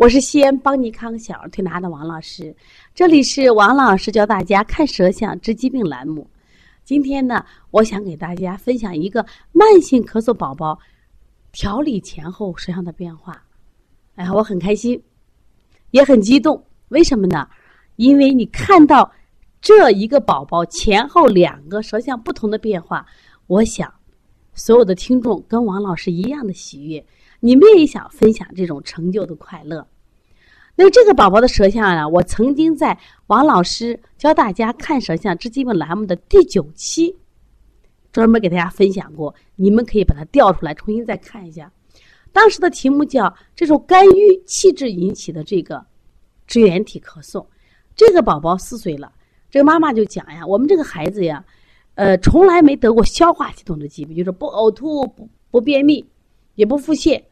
我是西安邦尼康小儿推拿的王老师，这里是王老师教大家看舌象治疾病栏目。今天呢，我想给大家分享一个慢性咳嗽宝宝调理前后舌象的变化。哎呀，我很开心，也很激动。为什么呢？因为你看到这一个宝宝前后两个舌象不同的变化，我想所有的听众跟王老师一样的喜悦。你们也想分享这种成就的快乐？那这个宝宝的舌象呢？我曾经在王老师教大家看舌象治疾病栏目的第九期，专门给大家分享过。你们可以把它调出来，重新再看一下。当时的题目叫“这种肝郁气滞引起的这个支原体咳嗽”。这个宝宝四岁了，这个妈妈就讲呀：“我们这个孩子呀，呃，从来没得过消化系统的疾病，就是不呕吐、不不便秘，也不腹泻。”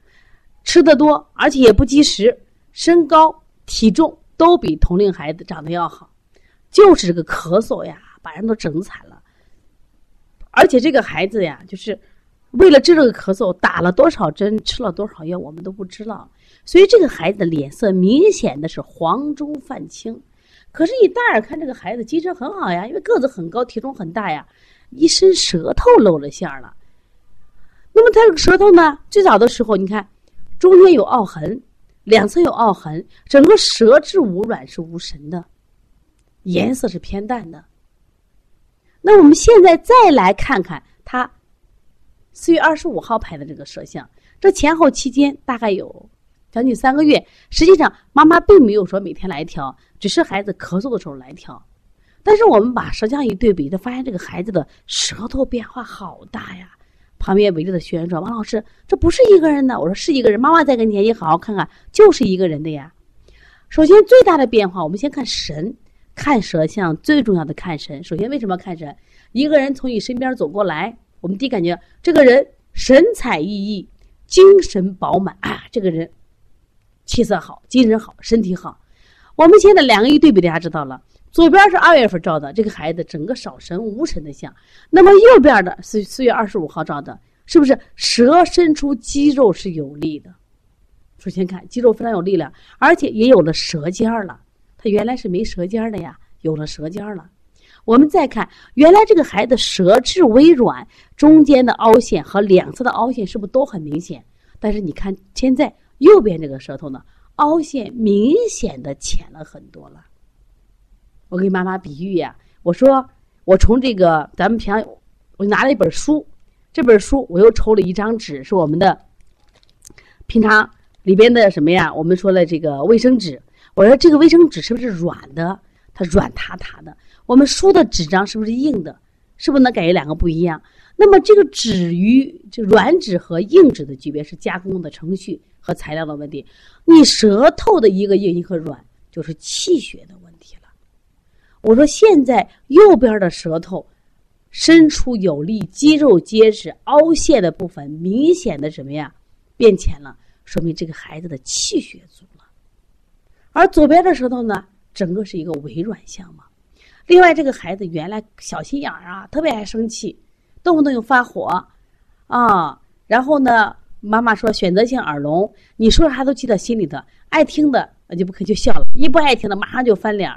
吃的多，而且也不积食，身高体重都比同龄孩子长得要好，就是这个咳嗽呀，把人都整惨了。而且这个孩子呀，就是为了治这个咳嗽，打了多少针，吃了多少药，我们都不知道。所以这个孩子的脸色明显的是黄中泛青。可是，你大眼看这个孩子精神很好呀，因为个子很高，体重很大呀，一伸舌头露了馅儿了。那么他这个舌头呢，最早的时候，你看。中间有凹痕，两侧有凹痕，整个舌质无软是无神的，颜色是偏淡的。那我们现在再来看看他四月二十五号拍的这个舌象，这前后期间大概有将近三个月。实际上，妈妈并没有说每天来调，只是孩子咳嗽的时候来调。但是我们把舌象一对比，就发现这个孩子的舌头变化好大呀。旁边围着的学员说：“王老师，这不是一个人的。”我说：“是一个人。”妈妈在跟前，你好好看看，就是一个人的呀。首先，最大的变化，我们先看神，看舌象最重要的看神。首先，为什么看神？一个人从你身边走过来，我们第一感觉，这个人神采奕奕，精神饱满啊，这个人气色好，精神好，身体好。我们现在两个一对比，大家知道了。左边是二月份照的，这个孩子整个少神无神的像。那么右边的是四月二十五号照的，是不是舌伸出肌肉是有力的？首先看肌肉非常有力量，而且也有了舌尖了。他原来是没舌尖的呀，有了舌尖了。我们再看，原来这个孩子舌质微软，中间的凹陷和两侧的凹陷是不是都很明显？但是你看现在右边这个舌头呢，凹陷明显的浅了很多了。我给妈妈比喻呀，我说我从这个咱们平常，我拿了一本书，这本书我又抽了一张纸，是我们的平常里边的什么呀？我们说的这个卫生纸。我说这个卫生纸是不是软的？它软塌塌的。我们书的纸张是不是硬的？是不是能感觉两个不一样？那么这个纸与这软纸和硬纸的区别是加工的程序和材料的问题。你舌头的一个硬一个软，就是气血的问题了。我说现在右边的舌头伸出有力，肌肉结实，凹陷的部分明显的什么呀？变浅了，说明这个孩子的气血足了。而左边的舌头呢，整个是一个微软相嘛。另外，这个孩子原来小心眼儿啊，特别爱生气，动不动就发火啊。然后呢，妈妈说选择性耳聋，你说啥都记在心里头，爱听的那就不可就笑了，一不爱听的马上就翻脸。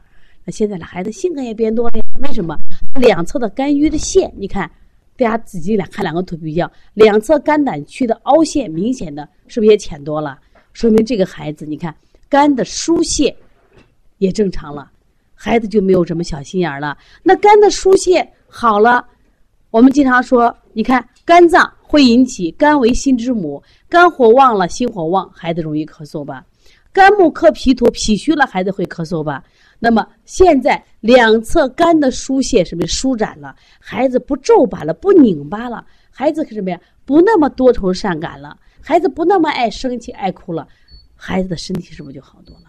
那现在的孩子性格也变多了呀？为什么？两侧的肝郁的线，你看，大家仔细来看两个图比较，两侧肝胆区的凹陷明显的，是不是也浅多了？说明这个孩子，你看肝的疏泄也正常了，孩子就没有什么小心眼了。那肝的疏泄好了，我们经常说，你看肝脏会引起肝为心之母，肝火旺了，心火旺，孩子容易咳嗽吧？肝木克脾土，脾虚了，孩子会咳嗽吧？那么现在两侧肝的疏泄是不是舒展了？孩子不皱巴了，不拧巴了，孩子是什么呀？不那么多愁善感了，孩子不那么爱生气、爱哭了，孩子的身体是不是就好多了？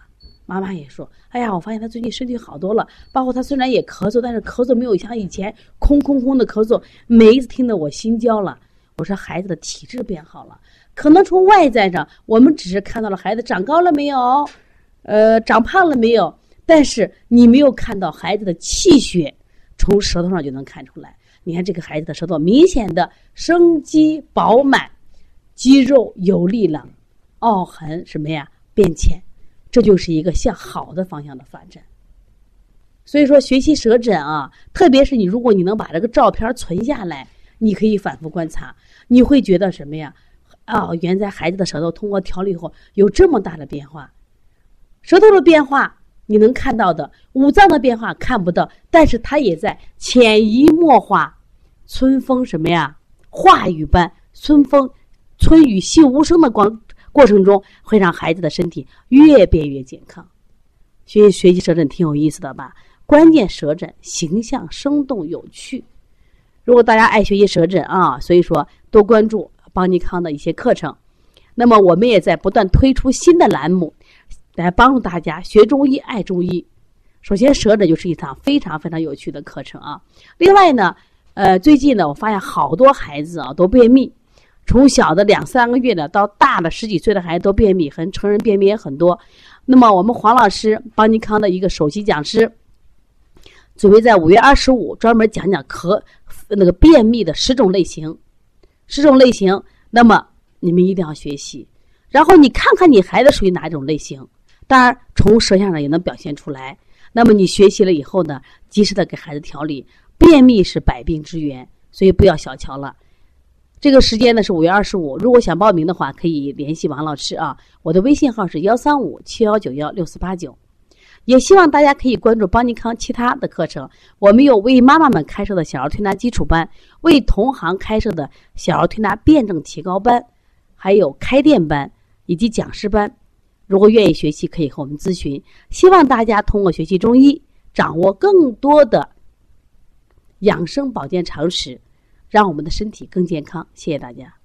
妈妈也说：“哎呀，我发现他最近身体好多了。包括他虽然也咳嗽，但是咳嗽没有像以前空空空的咳嗽。每一次听得我心焦了。我说孩子的体质变好了，可能从外在上我们只是看到了孩子长高了没有，呃，长胖了没有。”但是你没有看到孩子的气血，从舌头上就能看出来。你看这个孩子的舌头明显的生机饱满，肌肉有力了，凹痕什么呀变浅，这就是一个向好的方向的发展。所以说，学习舌诊啊，特别是你，如果你能把这个照片存下来，你可以反复观察，你会觉得什么呀？啊，原来孩子的舌头通过调理以后有这么大的变化，舌头的变化你能看到的，五脏的变化看不到，但是它也在潜移默化，春风什么呀？化雨般，春风春雨细无声的光过程中，会让孩子的身体越变越健康。学习学习舌诊挺有意思的吧？关键舌诊形象生动有趣。如果大家爱学习舌诊啊，所以说多关注邦尼康的一些课程。那么我们也在不断推出新的栏目，来帮助大家学中医、爱中医。首先，舌诊就是一场非常非常有趣的课程啊。另外呢，呃，最近呢，我发现好多孩子啊都便秘，从小的两三个月的到大的十几岁的孩子都便秘，很成人便秘也很多。那么我们黄老师邦尼康的一个首席讲师。准备在五月二十五专门讲讲咳那个便秘的十种类型，十种类型。那么你们一定要学习，然后你看看你孩子属于哪种类型。当然，从舌象上也能表现出来。那么你学习了以后呢，及时的给孩子调理。便秘是百病之源，所以不要小瞧了。这个时间呢是五月二十五，如果想报名的话，可以联系王老师啊。我的微信号是幺三五七幺九幺六四八九。也希望大家可以关注邦尼康其他的课程。我们有为妈妈们开设的小儿推拿基础班，为同行开设的小儿推拿辩证提高班，还有开店班以及讲师班。如果愿意学习，可以和我们咨询。希望大家通过学习中医，掌握更多的养生保健常识，让我们的身体更健康。谢谢大家。